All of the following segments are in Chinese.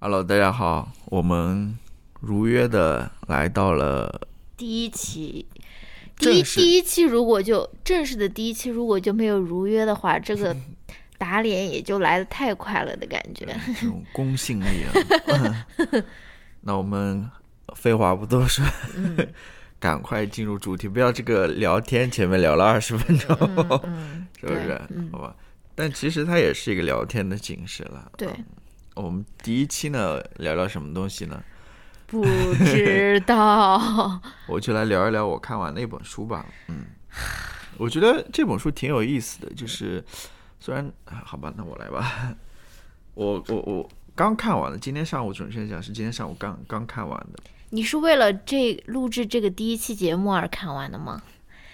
Hello，大家好，我们如约的来到了第一期，第一第一期如果就正式的第一期，如果就没有如约的话，这个打脸也就来的太快了的感觉。这种公信力啊。那我们废话不多说，赶快进入主题，不要这个聊天前面聊了二十分钟，嗯，是不是好吧。但其实它也是一个聊天的形式了。对，我们第一期呢，聊聊什么东西呢？不知道，我就来聊一聊我看完那本书吧。嗯，我觉得这本书挺有意思的，就是虽然啊好吧，那我来吧。我我我刚看完了，今天上午准确讲是今天上午刚刚看完的。你是为了这录制这个第一期节目而看完的吗？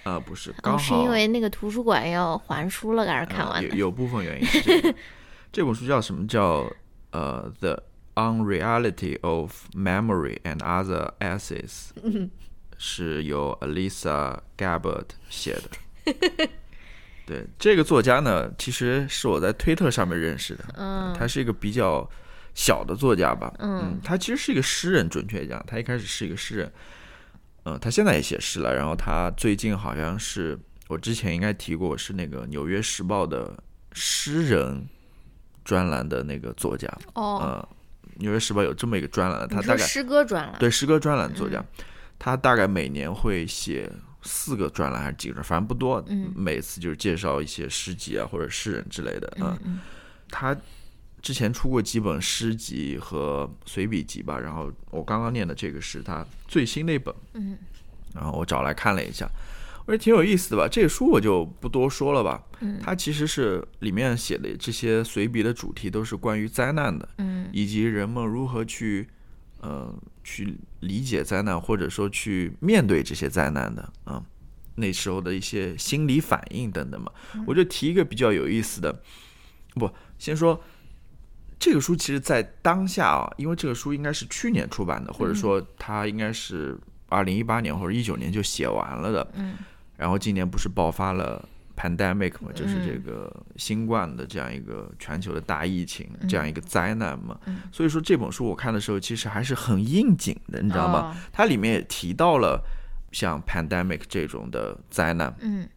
啊、不是，刚哦，好、是因为那个图书馆要还书了而看完的。呃 有有部分原因是这个。这本书叫什么？叫呃《The Unreality of Memory and Other Essays》，是由 Alisa Gabbard 写的。对，这个作家呢，其实是我在推特上面认识的。嗯他是一个比较小的作家吧。嗯他其实是一个诗人，准确讲，他一开始是一个诗人。嗯，他现在也写诗了。然后他最近好像是我之前应该提过，是那个《纽约时报》的诗人专栏的那个作家。哦，呃，《纽约时报》有这么一个专栏，他大概诗歌专栏？对诗歌专栏作家，他大概每年会写四个专栏还是几个反正不多。嗯每次就是介绍一些诗集啊或者诗人之类的。嗯嗯他之前出过几本诗集和随笔集吧，然后我刚刚念的这个是他最新的一本，嗯，然后我找来看了一下，我觉得挺有意思的吧。这个书我就不多说了吧，嗯它其实是里面写的这些随笔的主题都是关于灾难的，嗯以及人们如何去呃去理解灾难，或者说去面对这些灾难的啊、那时候的一些心理反应等等嘛。我就提一个比较有意思的，不先说。这个书其实，在当下啊，因为这个书应该是去年出版的，或者说它应该是二零一八年或者一九年就写完了的。嗯然后今年不是爆发了 pandemic 嘛，就是嗯这个新冠的这样一个全球的大疫情，这样一个灾难嘛。嗯所以说这本书我看的时候，其实还是很应景的，你知道吗？哦它里面也提到了像 pandemic 这种的灾难。嗯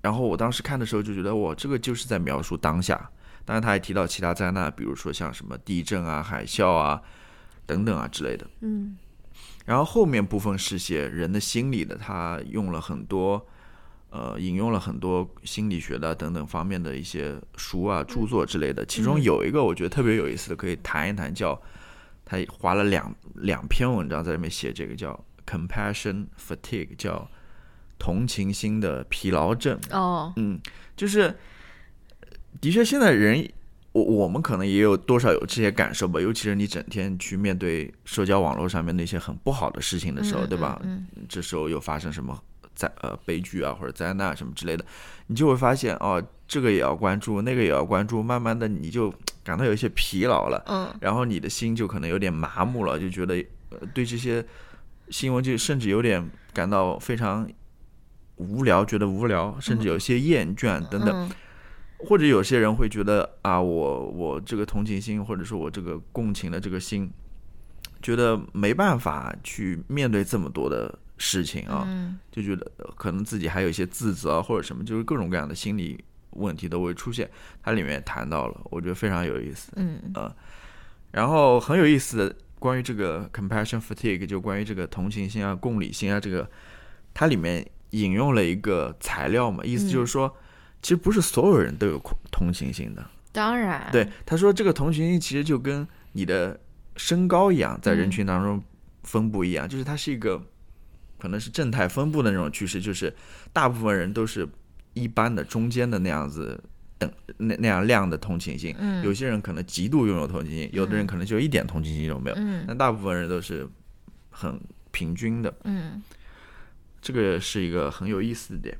然后我当时看的时候就觉得，哇，这个就是在描述当下。当然，他还提到其他灾难，比如说像什么地震啊、海啸啊等等啊之类的。嗯然后后面部分是写人的心理的，他用了很多，呃，引用了很多心理学的等等方面的一些书啊、著作之类的。其中有一个我觉得特别有意思的，可以谈一谈，叫他花了两两篇文章在里面写这个叫 compassion fatigue，叫同情心的疲劳症。哦嗯，就是的确，现在人，我我们可能也有多少有这些感受吧，尤其是你整天去面对社交网络上面那些很不好的事情的时候，嗯对吧？嗯这时候又发生什么灾呃悲剧啊或者灾难什么之类的，你就会发现哦，这个也要关注，那个也要关注，慢慢的你就感到有一些疲劳了，嗯然后你的心就可能有点麻木了，就觉得呃对这些新闻就甚至有点感到非常无聊，觉得无聊，甚至有些厌倦等等。嗯或者有些人会觉得啊，我我这个同情心，或者说我这个共情的这个心，觉得没办法去面对这么多的事情啊，嗯就觉得呃可能自己还有一些自责啊或者什么，就是各种各样的心理问题都会出现。它里面也谈到了，我觉得非常有意思。嗯然后很有意思的，关于这个 compassion fatigue，就关于这个同情心啊、共理心啊，这个它里面引用了一个材料嘛，意思就是说，其实不是所有人都有同同情心的。当然，对，他说这个同情心其实就跟你的身高一样，在人群当中分布一样，就是它是一个可能是正态分布的那种趋势，就是大部分人都是一般的中间的那样子等那那样量的同情心，嗯。有些人可能极度拥有同情心，有的人可能就一点同情心都没有，嗯。但大部分人都是很平均的，嗯，这个是一个很有意思的点。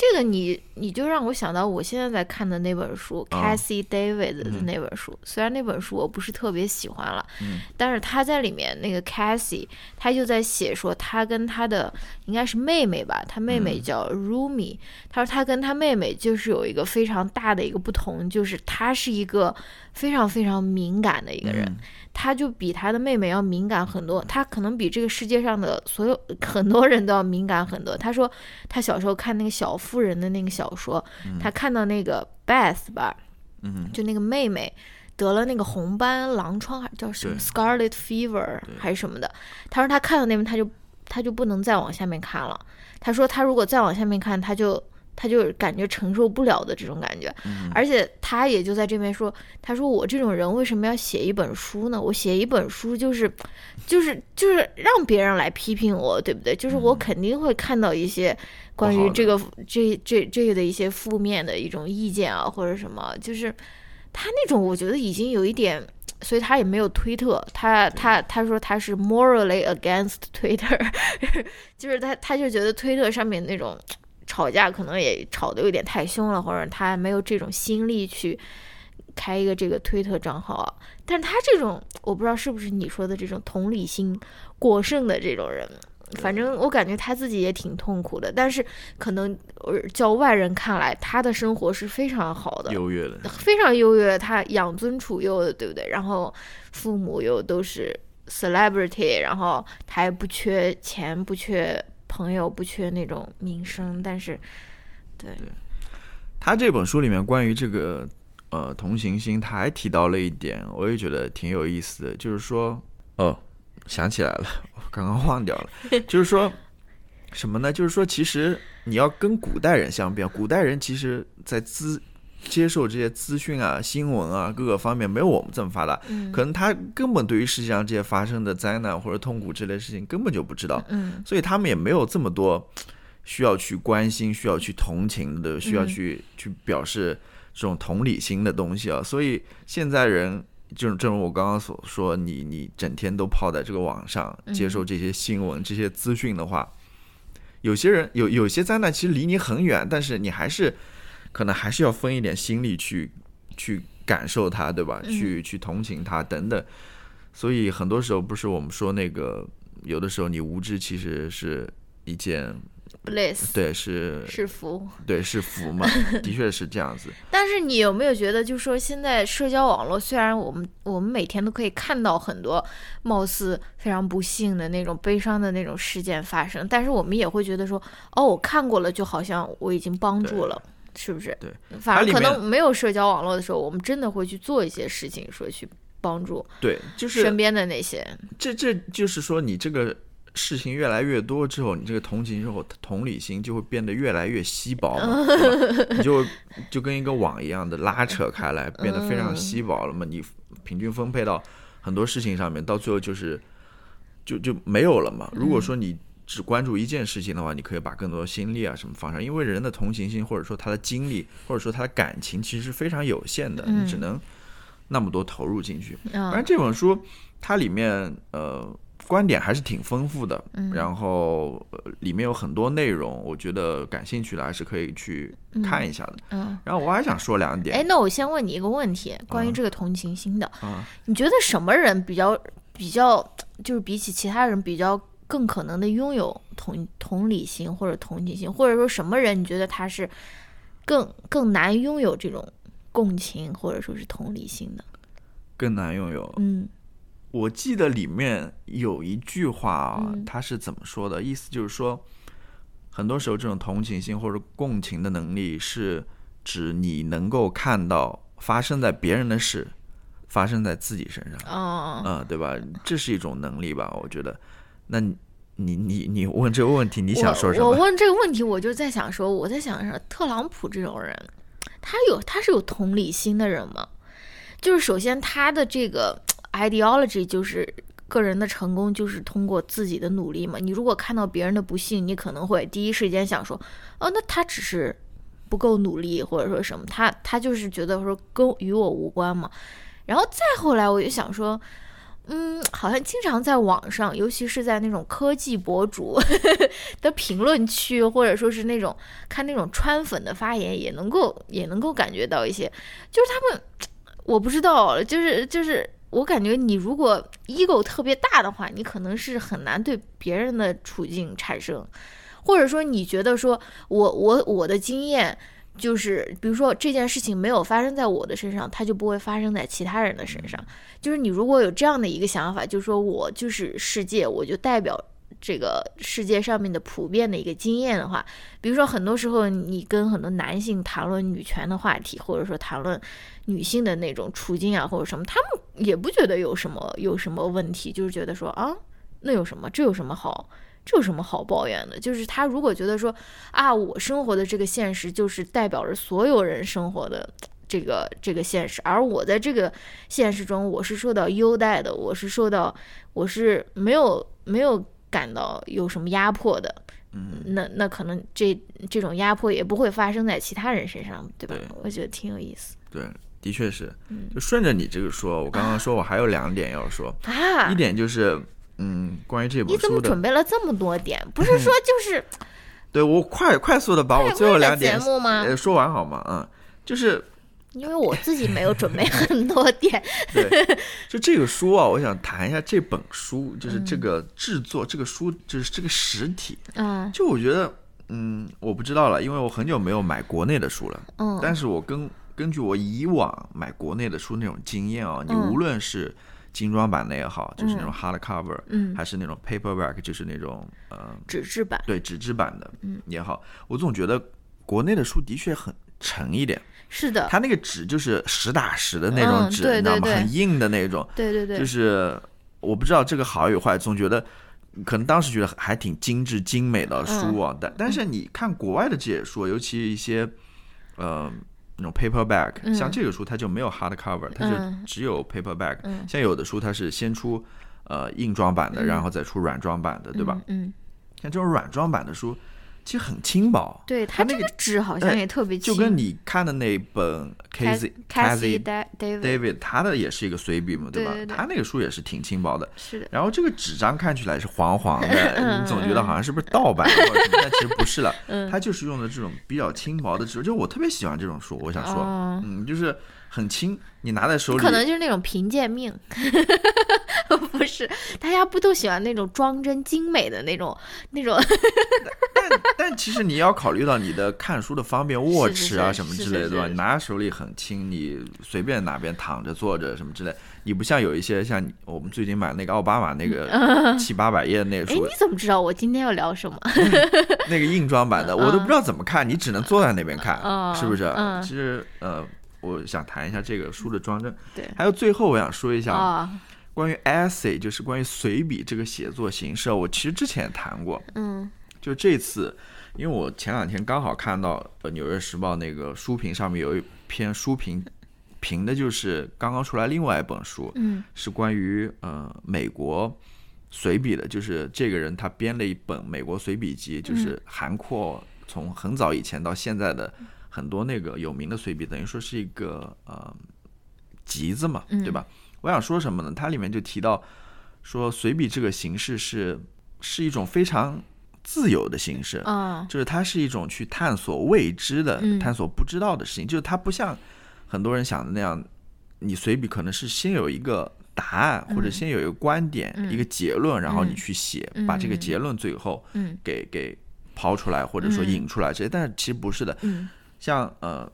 这个你你就让我想到我现在在看的那本书、哦 Cassie David 的嗯。那本书，虽然那本书我不是特别喜欢了，嗯。但是他在里面那个 Cassie，他就在写说他跟他的应该是妹妹吧，他妹妹嗯。叫 Rumi，、他说他跟他妹妹就是有一个非常大的一个不同，就是他是一个非常非常敏感的一个人，嗯他就比他的妹妹要敏感很多，他可能比这个世界上的所有 很多人都要敏感很多。他说他小时候看那个小妇人的那个小说，他看到那个 Beth 吧，嗯就那个妹妹得了那个红斑狼疮，还叫什么 Scarlet Fever 还是什么的。他说他看到那边他就他就不能再往下面看了。他说他如果再往下面看，他就他就感觉承受不了的这种感觉。嗯而且他也就在这边说，他说我这种人为什么要写一本书呢？我写一本书就是，就是就是让别人来批评我，对不对？就是我肯定会看到一些关于这个这这这个的一些负面的一种意见啊，或者什么，就是他那种我觉得已经有一点。所以他也没有推特，他他他说他是 morally against Twitter，就是他他就觉得推特上面那种吵架可能也吵得有点太凶了，或者他没有这种心力去开一个这个推特账号啊。但是他这种我不知道是不是你说的这种同理心过剩的这种人，反正我感觉他自己也挺痛苦的。但是可能呃叫外人看来，他的生活是非常好的，优越的，非常优越，他养尊处优的，对不对？然后父母又都是 celebrity，然后他也不缺钱，不缺朋友，不缺那种名声，但是，对，他这本书里面关于这个呃同情心，他还提到了一点，我也觉得挺有意思的，就是说，哦，想起来了，我刚刚忘掉了，就是说什么呢？就是说，其实你要跟古代人相比，啊，古代人其实在资接受这些资讯啊、新闻啊各个方面没有我们这么发达，嗯。可能他根本对于世界上这些发生的灾难或者痛苦之类的事情根本就不知道，嗯。所以他们也没有这么多需要去关心、需要去同情的、需要去、去表示这种同理心的东西啊。所以现在人，就正如我刚刚所说，你你整天都泡在这个网上接受这些新闻、这些资讯的话，有些人有有些灾难其实离你很远，但是你还是可能还是要分一点心力去去感受他，对吧？去去同情他等等。所以很多时候不是我们说那个，有的时候你无知其实是一件，bliss 对是是福。对是福嘛，的确是这样子。但是你有没有觉得，就是说现在社交网络虽然我们我们每天都可以看到很多貌似非常不幸的那种悲伤的那种事件发生，但是我们也会觉得说，哦，我看过了，就好像我已经帮助了。是不是？对，反而可能没有社交网络的时候，我们真的会去做一些事情，说去帮助对，就是身边的那些。这这就是说，你这个事情越来越多之后，你这个同情之后同理心就会变得越来越稀薄嘛，你就就跟一个网一样的拉扯开来，变得非常稀薄了嘛。你平均分配到很多事情上面，到最后就是就就没有了嘛。如果说你只关注一件事情的话，你可以把更多的心力啊什么放上，因为人的同情心或者说他的精力或者说他的感情其实是非常有限的，你只能那么多投入进去。反正嗯这本书它里面呃观点还是挺丰富的，嗯然后、呃里面有很多内容，我觉得感兴趣的还是可以去看一下的。嗯。然后我还想说两点哎，那我先问你一个问题，关于嗯这个同情心的，啊，你觉得什么人比较比较，就是比起其他人比较更可能的拥有同同理心或者同情心，或者说什么人你觉得他是更更难拥有这种共情或者说是同理心的？更难拥有。嗯我记得里面有一句话啊，嗯它是怎么说的？意思就是说，很多时候这种同情心或者共情的能力，是指你能够看到发生在别人的事发生在自己身上。哦，嗯，对吧？这是一种能力吧？我觉得。那你你你你问这个问题，你想说什么？我我问这个问题，我就在想说，我在想说，特朗普这种人，他有他是有同理心的人吗？就是首先他的这个 ideology 就是个人的成功就是通过自己的努力嘛。你如果看到别人的不幸，你可能会第一时间想说，哦，那他只是不够努力，或者说什么，他他就是觉得说跟与我无关嘛。然后再后来，我就想说，嗯，好像经常在网上，尤其是在那种科技博主 的评论区，或者说是那种看那种川粉的发言，也能够也能够感觉到一些，就是他们，我不知道，就是就是我感觉你如果 ego 特别大的话，你可能是很难对别人的处境产生，或者说你觉得说我我我的经验。就是比如说这件事情没有发生在我的身上，它就不会发生在其他人的身上。就是你如果有这样的一个想法，就是说我就是世界，我就代表这个世界上面的普遍的一个经验的话，比如说很多时候你跟很多男性谈论女权的话题，或者说谈论女性的那种处境啊或者什么，他们也不觉得有什么有什么问题，就是觉得说啊，那有什么，这有什么好？这有什么好抱怨的？就是他如果觉得说啊，我生活的这个现实就是代表着所有人生活的这个这个现实，而我在这个现实中我是受到优待的，我是受到我是没有没有感到有什么压迫的，嗯，那那可能这这种压迫也不会发生在其他人身上，对吧？对我觉得挺有意思对，的确是。嗯就顺着你这个说，我刚刚说我还有两点要说，啊一。点就是，嗯，关于这你本书你怎么准，备了这么多点？不是说就是对我快快速的把我最后两点节目吗呃说完好吗？嗯，就是因为我自己没有准备很多点，对，就这个书啊，我想谈一下这本书，就是这嗯个制作，这个书就是这个实体。嗯就我觉得，嗯，我不知道了，因为我很久没有买国内的书了。嗯但是我根根据我以往买国内的书那种经验啊，你嗯无论是精装版的也好，就是那种 hard cover，嗯。还是那种 paperback，就是那种呃，纸质版，对纸质版的嗯。也好，我总觉得国内的书的确很沉一点，是的，它那个纸就是实打实的那种嗯纸，你知道吗？很硬的那种，对对对，就是我不知道这个好与坏，总觉得可能当时觉得还挺精致精美的书啊，但但是你看国外的这些书，尤其一些呃那种 paperback，、嗯。像这个书它就没有 hard cover，它就嗯。只有 paperback，、嗯。像有的书它是先出呃硬装版的，然后再出软装版的，对吧？嗯？嗯，像这种软装版的书其实很轻薄，对，它那个这个纸好像哎也特别轻，就跟你看的那本 Casey Casey David 他的也是一个随笔嘛，对吧？他那个书也是挺轻薄的。是的，然后这个纸张看起来是黄黄的，嗯 你总觉得好像是不是盗版或者什么，但其实不是了，嗯。它就是用的这种比较轻薄的纸，就我特别喜欢这种书，我想说，哦。嗯，就是很轻，你拿在手里，可能就是那种贫贱命，不是，大家不都喜欢那种装帧精美的那种那种？但但其实你要考虑到你的看书的方便，握是持啊什么之类的，吧？拿在手里很轻，你随便哪边躺着坐着什么之类，你不像有一些像我们最近买那个奥巴马那个 七八百页那个哎，书你，怎么知道我今天要聊什么？那个硬装版的，我都不知道怎么看，你只能坐在那边看，嗯是不是？嗯其实呃，我想谈一下这个书的装帧，对。还有最后我想说一下啊，关于 essay，就是关于随笔这个写作形式，我其实之前也谈过，嗯。就这次，因为我前两天刚好看到呃《纽约时报》那个书评上面有一篇书评，评的就是刚刚出来另外一本书，嗯。是关于呃美国随笔的，就是这个人他编了一本美国随笔集，嗯就是涵括从很早以前到现在的很多那个有名的随笔，等于说是一个呃集子嘛，嗯。对吧？我想说什么呢？它里面就提到说随笔这个形式是是一种非常自由的形式，啊就是它是一种去探索未知的、嗯。探索不知道的事情，就是它不像很多人想的那样，你随笔可能是先有一个答案，或者先有一个观点、嗯。一个结论，然后你嗯去写，嗯。把这个结论最后嗯。给给抛出来，或者说嗯。引出来这些，但是其实不是的，嗯像呃。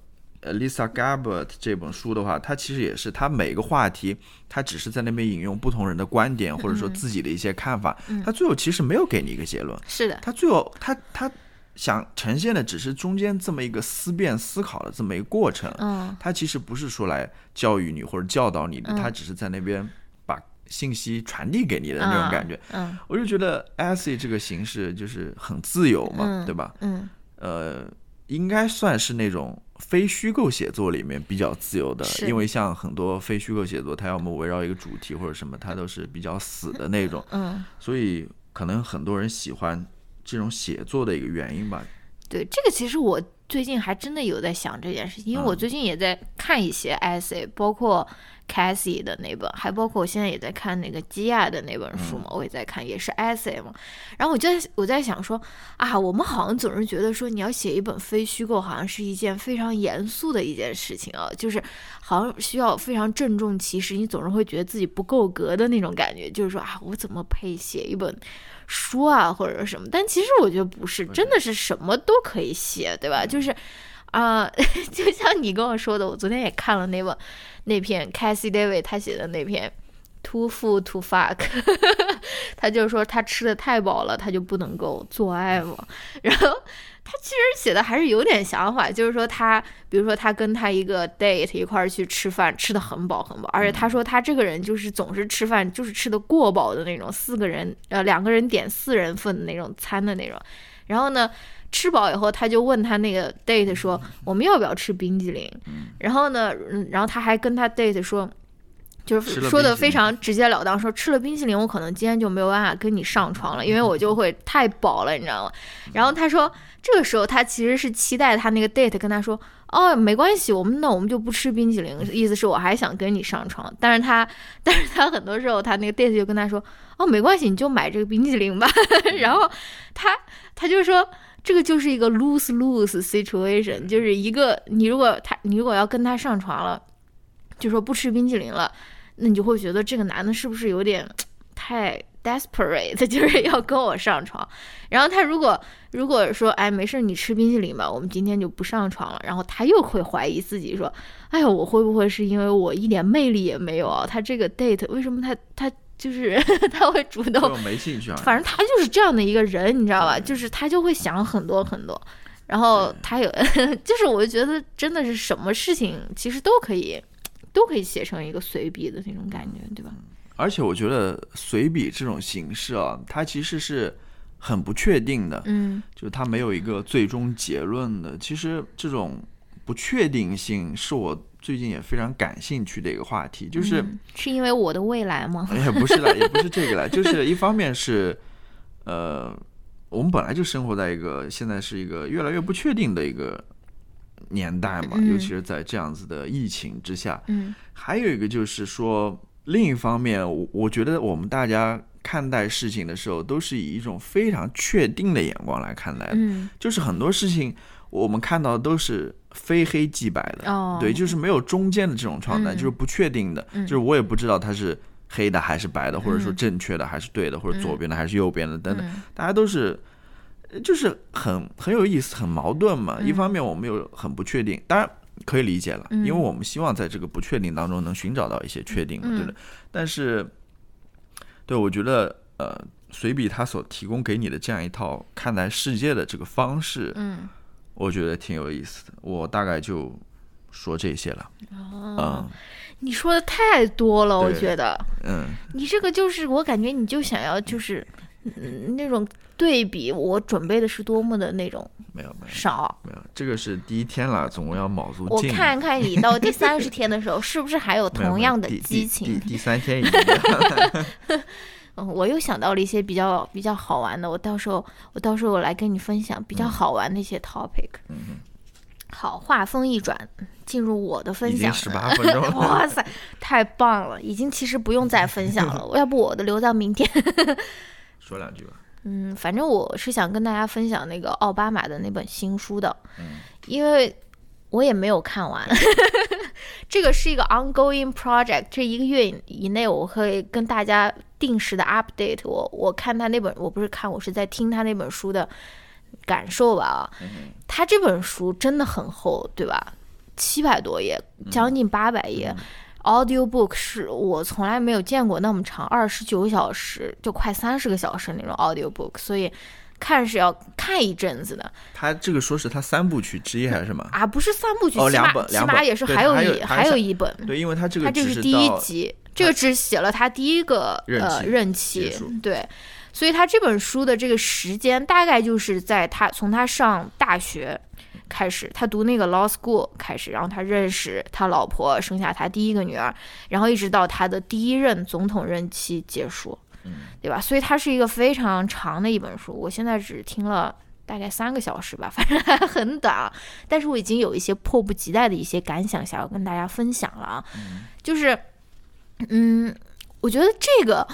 呃，Lisa Gabbert 这本书的话，它其实也是，它每个话题，它只是在那边引用不同人的观点，或者说自己的一些看法，嗯它最后其实没有给你一个结论，是的，它最后它它想呈现的只是中间这么一个思辨思考的这么一个过程，嗯他其实不是说来教育你或者教导你的，嗯他只是在那边把信息传递给你的那种感觉。嗯我就觉得 essay 这个形式就是很自由嘛，嗯对吧？嗯呃，应该算是那种非虚构写作里面比较自由的，因为像很多非虚构写作，它要么围绕一个主题或者什么，它都是比较死的那种。嗯，所以可能很多人喜欢这种写作的一个原因吧。对，这个其实我最近还真的有在想这件事情，因为我嗯最近也在看一些 essay，包括 Cassie 的那本，还包括我现在也在看那个基亚的那本书嘛，我也在看，也是 essay 嘛。然后我就在我在想说啊，我们好像总是觉得说你要写一本非虚构，好像是一件非常严肃的一件事情啊，就是好像需要非常郑重其事，你总是会觉得自己不够格的那种感觉，就是说啊，我怎么配写一本书啊，或者什么？但其实我觉得不是，真的是什么都可以写，对吧？就是是啊、就像你跟我说的，我昨天也看了那本那篇 c a s s i David 他写的那篇 Too Full to Fuck，他就是说他吃的太饱了，他就不能够做爱嘛。然后他其实写的还是有点想法，就是说他，比如说他跟他一个 date 一块儿去吃饭，吃的很饱很饱，而且他说他这个人就是总是吃饭就是吃的过饱的那种，四个人呃两个人点四人份的那种餐的那种。然后呢，吃饱以后他就问他那个 date 说我们要不要吃冰激凌？然后呢，嗯然后他还跟他 date 说。就是说的非常直截了当，说吃了冰淇淋，我可能今天就没有办法跟你上床了，因为我就会太饱了，你知道吗？然后他说，这个时候他其实是期待他那个 date 跟他说，哦，没关系，我们那我们就不吃冰淇淋，意思是我还想跟你上床。但是他，但是他很多时候他那个 date 就跟他说，哦，没关系，你就买这个冰淇淋吧。然后他他就说。这个就是一个 lose lose situation，就是一个你如果他你如果要跟他上床了，就说不吃冰淇淋了，那你就会觉得这个男的是不是有点太 desperate，就是要跟我上床。然后他如果如果说哎没事，你吃冰淇淋吧，我们今天就不上床了。然后他又会怀疑自己说，哎呀，我会不会是因为我一点魅力也没有啊？他这个 date 为什么他他就是 他会主动没兴趣啊。反正他就是这样的一个人，你知道吧？就是他就会想很多很多，然后他有，就是我就觉得真的是什么事情其实都可以，都可以写成一个随笔的那种感觉，对吧？而且我觉得随笔这种形式啊，它其实是很不确定的，嗯就是它没有一个最终结论的。其实这种不确定性是我最近也非常感兴趣的一个话题，就是。嗯是因为我的未来吗？也不是啦，也不是这个啦，就是一方面是，呃，我们本来就生活在一个现在是一个越来越不确定的一个年代嘛，嗯尤其是在这样子的疫情之下。嗯还有一个就是说，另一方面，我我觉得我们大家看待事情的时候，都是以一种非常确定的眼光来看待的，嗯就是很多事情我们看到的都是非黑即白的。哦，对，就是没有中间的这种状态，嗯。就是不确定的，嗯。就是我也不知道它是黑的还是白的，或者说嗯正确的还是对的，或者左边的还是右边的等等，嗯。大家都是。呃就是很很有意思，很矛盾嘛。一方面我们又很不确定，当然可以理解了，因为嗯我们希望在这个不确定当中能寻找到一些确定嘛，对嗯的。但是，对我觉得，呃，随笔他所提供给你的这样一套看待世界的这个方式，嗯我觉得挺有意思的。我大概就说这些了。哦，你说的太多了，我觉得嗯你这个就是我感觉你就想要就是嗯那种对比，我准备的是多么的那种嗯，没有没有少。没有，这个是第一天了，总共要卯足劲。我 看看你到第三十天的时候，是不是还有同样的激情？第第三天已经 嗯，我又想到了一些比较比较好玩的，我到时候我到时候我来跟你分享比较好玩的一些 topic。嗯好，话锋一转，进入我的分享。十八分钟了。哇塞，太棒了！已经其实不用再分享了，要不我的留到明天。说两句吧。嗯，反正我是想跟大家分享那个奥巴马的那本新书的，嗯因为我也没有看完，这个是一个 ongoing project，这一个月以以内我会跟大家定时的 update 我。我看他那本，我不是看，我是在听他那本书的感受吧啊。他这本书真的很厚，对吧？七百多页，将近八百页。Audiobook 是我从来没有见过那么长，二十九小时就快三十个小时那种 audiobook，所以看是要看一阵子的。他这个说是他三部曲之一还是什么？啊，不是三部曲，哦起码起码也是还有一还有一本，对，因为他这个他这是第一集，这个只写了他第一个任呃任期，对，所以他这本书的这个时间大概就是在他从他上大学开始，他读那个 law school 开始，然后他认识他老婆，生下他第一个女儿，然后一直到他的第一任总统任期结束，嗯对吧？所以它是一个非常长的一本书，我现在只听了大概三个小时吧，反正还很短啊。但是我已经有一些迫不及待的一些感想想要跟大家分享了啊，就是，嗯，我觉得这个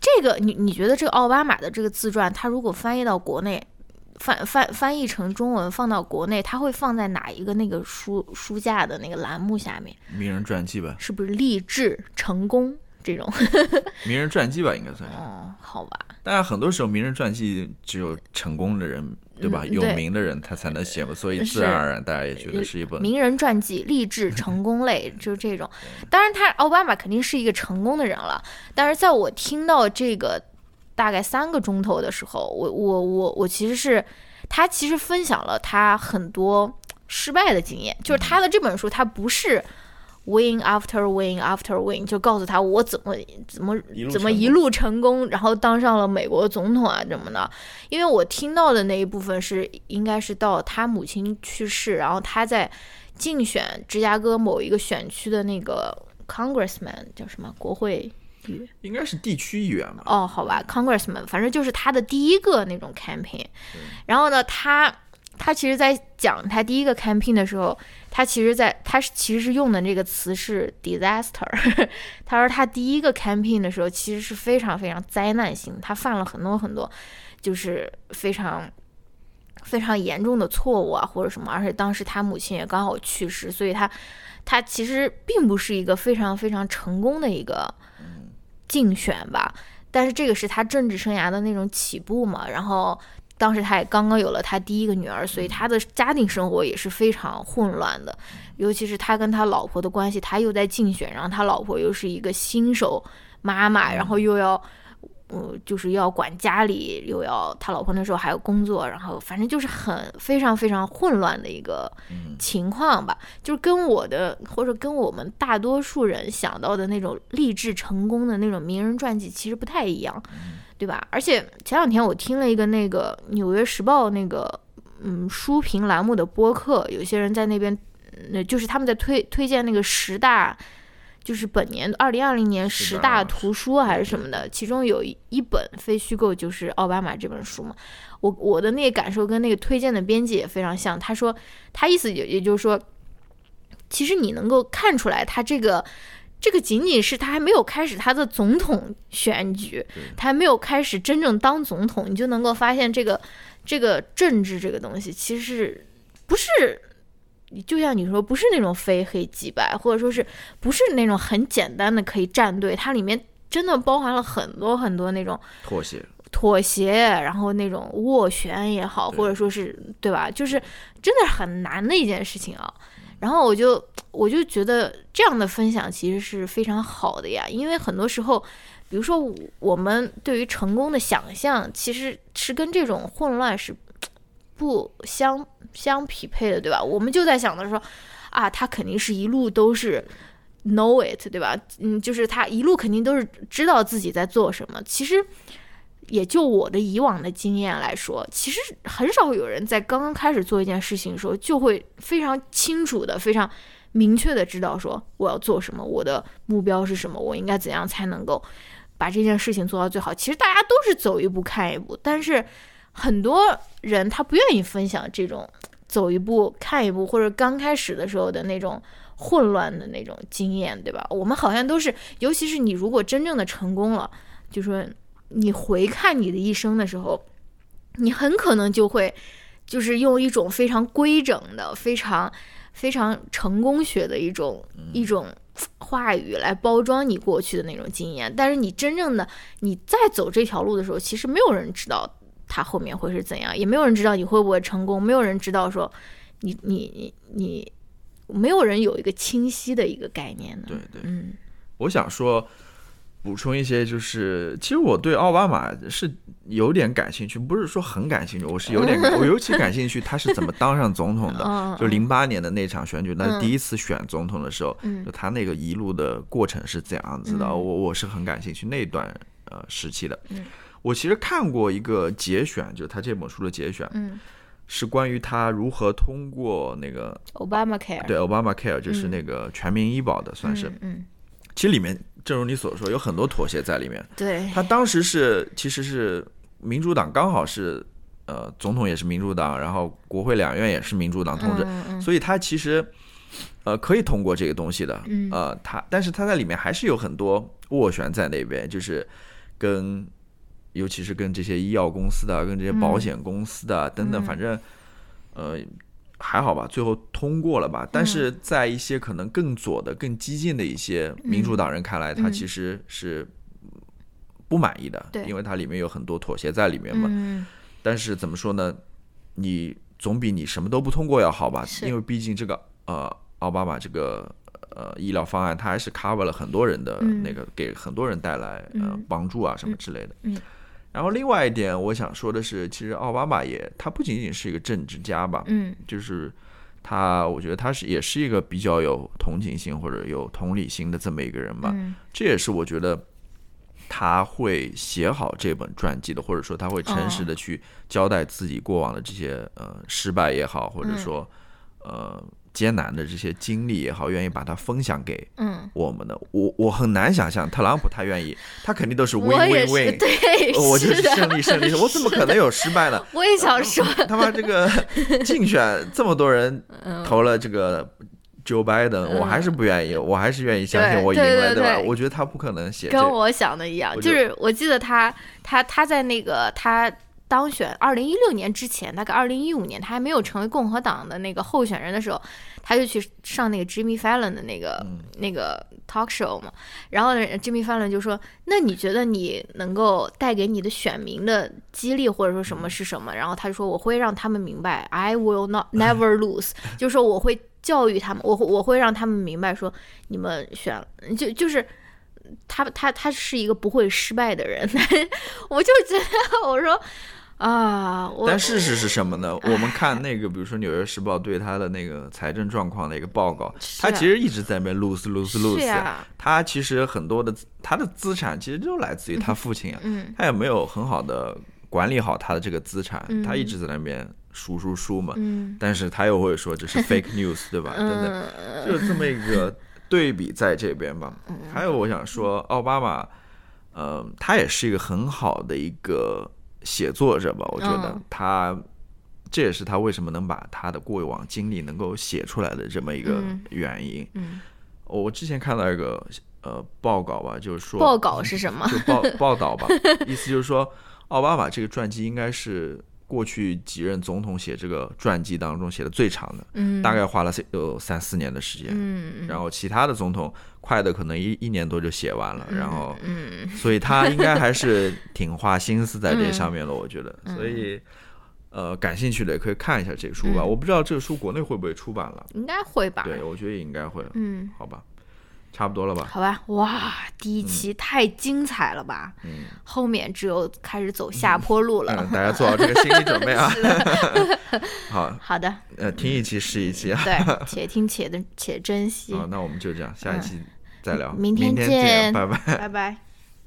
这个你你觉得这个奥巴马的这个自传，它如果翻译到国内，翻翻翻译成中文放到国内，它会放在哪一个那个书书架的那个栏目下面？名人传记吧，是不是励志成功这种？名人传记吧，应该算是。嗯，好吧，当然，很多时候名人传记只有成功的人，对吧？有嗯对名的人他才能写嘛，所以自然而然大家也觉得是一本名人传记、励志成功类，就是这种。当然，他奥巴马肯定是一个成功的人了。但是在我听到这个大概三个钟头的时候，我我我我其实是他其实分享了他很多失败的经验，就是他的这本书，他不是。Win after win after win，就告诉他我怎么怎么怎么一路成功，然后当上了美国总统啊怎么的。因为我听到的那一部分是应该是到他母亲去世，然后他在竞选芝加哥某一个选区的那个 congressman 叫什么国会应该是地区议员吧。哦，好吧，congressman，反正就是他的第一个那种 campaign。然后呢，他他其实，在讲他第一个 campaign 的时候，他其实在他是其实是用的这个词是 disaster。他说他第一个 campaign 的时候，其实是非常非常灾难性，他犯了很多很多，就是非常。非常严重的错误啊，或者什么，而且当时他母亲也刚好去世，所以他他其实并不是一个非常非常成功的一个竞选吧，但是这个是他政治生涯的那种起步嘛。然后当时他也刚刚有了他第一个女儿，所以他的家庭生活也是非常混乱的，尤其是他跟他老婆的关系，他又在竞选，然后他老婆又是一个新手妈妈，然后又要。呃，就是要管家里，又要他老婆那时候还有工作，然后反正就是很非常非常混乱的一个情况吧，就是跟我的或者跟我们大多数人想到的那种励志成功的那种名人传记其实不太一样，对吧？而且前两天我听了一个那个《纽约时报》那个嗯书评栏目的播客，有些人在那边，那，就是他们在推推荐那个十大。就是本年二零二零年十大图书还是什么的，其中有一一本非虚构，就是奥巴马这本书嘛。我我的那个感受跟那个推荐的编辑也非常像。他说，他意思也也就是说，其实你能够看出来，他这个这个仅仅是他还没有开始他的总统选举，他还没有开始真正当总统，你就能够发现这个这个政治这个东西其实是不是。就像你说，不是那种非黑即白，或者说是不是那种很简单的可以站队，它里面真的包含了很多很多那种妥协，妥协，然后那种斡旋也好，或者说是对吧？就是真的很难的一件事情啊。然后我就我就觉得这样的分享其实是非常好的呀，因为很多时候，比如说我们对于成功的想象，其实是跟这种混乱是不相相匹配的，对吧？我们就在想的说，啊，他肯定是一路都是 know it，对吧？嗯，就是他一路肯定都是知道自己在做什么。其实，也就我的以往的经验来说，其实很少有人在刚刚开始做一件事情的时候，就会非常清楚的、非常明确的知道说我要做什么，我的目标是什么，我应该怎样才能够把这件事情做到最好。其实大家都是走一步看一步，但是很多人他不愿意分享这种走一步看一步，或者刚开始的时候的那种混乱的那种经验，对吧？我们好像都是，尤其是你如果真正的成功了，就说你回看你的一生的时候，你很可能就会就是用一种非常规整的、非常非常成功学的一种、一种话语来包装你过去的那种经验。但是你真正的你在走这条路的时候，其实没有人知道他后面会是怎样，也没有人知道你会不会成功，没有人知道说你你你你，没有人有一个清晰的一个概念的。对对。嗯我想说，补充一些，就是其实我对奥巴马是有点感兴趣，不是说很感兴趣，我是有点，我尤其感兴趣他是怎么当上总统的。嗯，就零八年的那场选举，那第一次选总统的时候，嗯。就他那个一路的过程是怎样子的，嗯。我我是很感兴趣那段呃时期的。嗯。我其实看过一个节选，就是他这本书的节选，嗯。是关于他如何通过那个，Obama Care 对 Obama Care，就是嗯。那个全民医保的，算是。嗯，其实里面正如你所说，有很多妥协在里面。对，他当时是其实是民主党刚好是呃总统也是民主党，然后国会两院也是民主党同志，嗯嗯。所以他其实呃可以通过这个东西的，嗯。呃，他但是他在里面还是有很多斡旋在那边，就是跟尤其是跟这些医药公司的、跟这些保险公司的、等等，嗯。反正呃还好吧，最后通过了吧。但是嗯在一些可能更左的、更激进的一些民主党人看来，他嗯其实是不满意的，对因为它里面有很多妥协在里面嘛。嗯但是怎么说呢？你总比你什么都不通过要好吧？因为毕竟这个呃奥巴马这个呃医疗方案，它还是 cover 了很多人的嗯那个，给很多人带来呃嗯帮助啊什么之类的。嗯然后另外一点，我想说的是，其实奥巴马也他不仅仅是一个政治家吧，嗯。就是他，我觉得他是也是一个比较有同情心或者有同理心的这么一个人吧。嗯。这也是我觉得他会写好这本传记的，或者说他会诚实的去交代自己过往的这些呃失败也好，或者说呃艰难的这些经历也好，愿意把它分享给嗯，我们的。我我很难想象特朗普他愿意，他肯定都是 win win win。对，呃我就是胜利胜利，我怎么可能有失败呢？我也想说，他妈这个竞选这么多人 嗯投了这个 Joe Biden，、我还是不愿意，我还是愿意相信我赢了，吧？对对对我觉得他不可能写这跟我想的一样，就是我记得他他他在那个他当选二零一六年之前，大概二零一五年他还没有成为共和党的那个候选人的时候，他就去上那个 Jimmy Fallon 的那个、嗯那个 talk show 嘛，然后呢，Jimmy Fallon 就说：“那你觉得你能够带给你的选民的激励或者说什么是什么？”然后他就说：“我会让他们明白，I will not never lose，就是说我会教育他们，我会我会让他们明白说，你们选就就是。”他他他是一个不会失败的人，我就觉得我说啊，我但事实是什么呢？我们看那个，比如说《纽约时报》对他的那个财政状况的一个报告，他其实一直在那边 lose lose 是 lose 呀他其实很多的他的资产其实就来自于他父亲啊，嗯他也没有很好的管理好他的这个资产，嗯他一直在那边输输输嘛。嗯但是他又会说这是 fake news，对吧？等等，嗯就是这么一个对比在这边吧。嗯还有，我想说，奥巴马，呃，他也是一个很好的一个写作者吧。我觉得嗯他，这也是他为什么能把他的过往经历能够写出来的这么一个嗯原因。嗯，我之前看到一个呃报告吧，就是说报告是什么？就报报道吧，意思就是说，奥巴马这个传记应该是过去几任总统写这个传记当中写的最长的，嗯，大概花了有三四年的时间。嗯，然后其他的总统快的可能一一年多就写完了，然后嗯所以他应该还是挺花心思在这上面的，我觉得。嗯所以呃，感兴趣的也可以看一下这个书吧。嗯我不知道这个书国内会不会出版了，应该会吧？对我觉得也应该会，嗯，好吧，差不多了吧。好吧，哇，第一期太精彩了吧？嗯后面只有开始走下坡路了。嗯，大家做好这个心理准备啊。好，好的，呃，听一期是一期啊。对，且听且的且珍惜好，，那我们就这样，下一期再聊。明天天见拜拜。拜拜。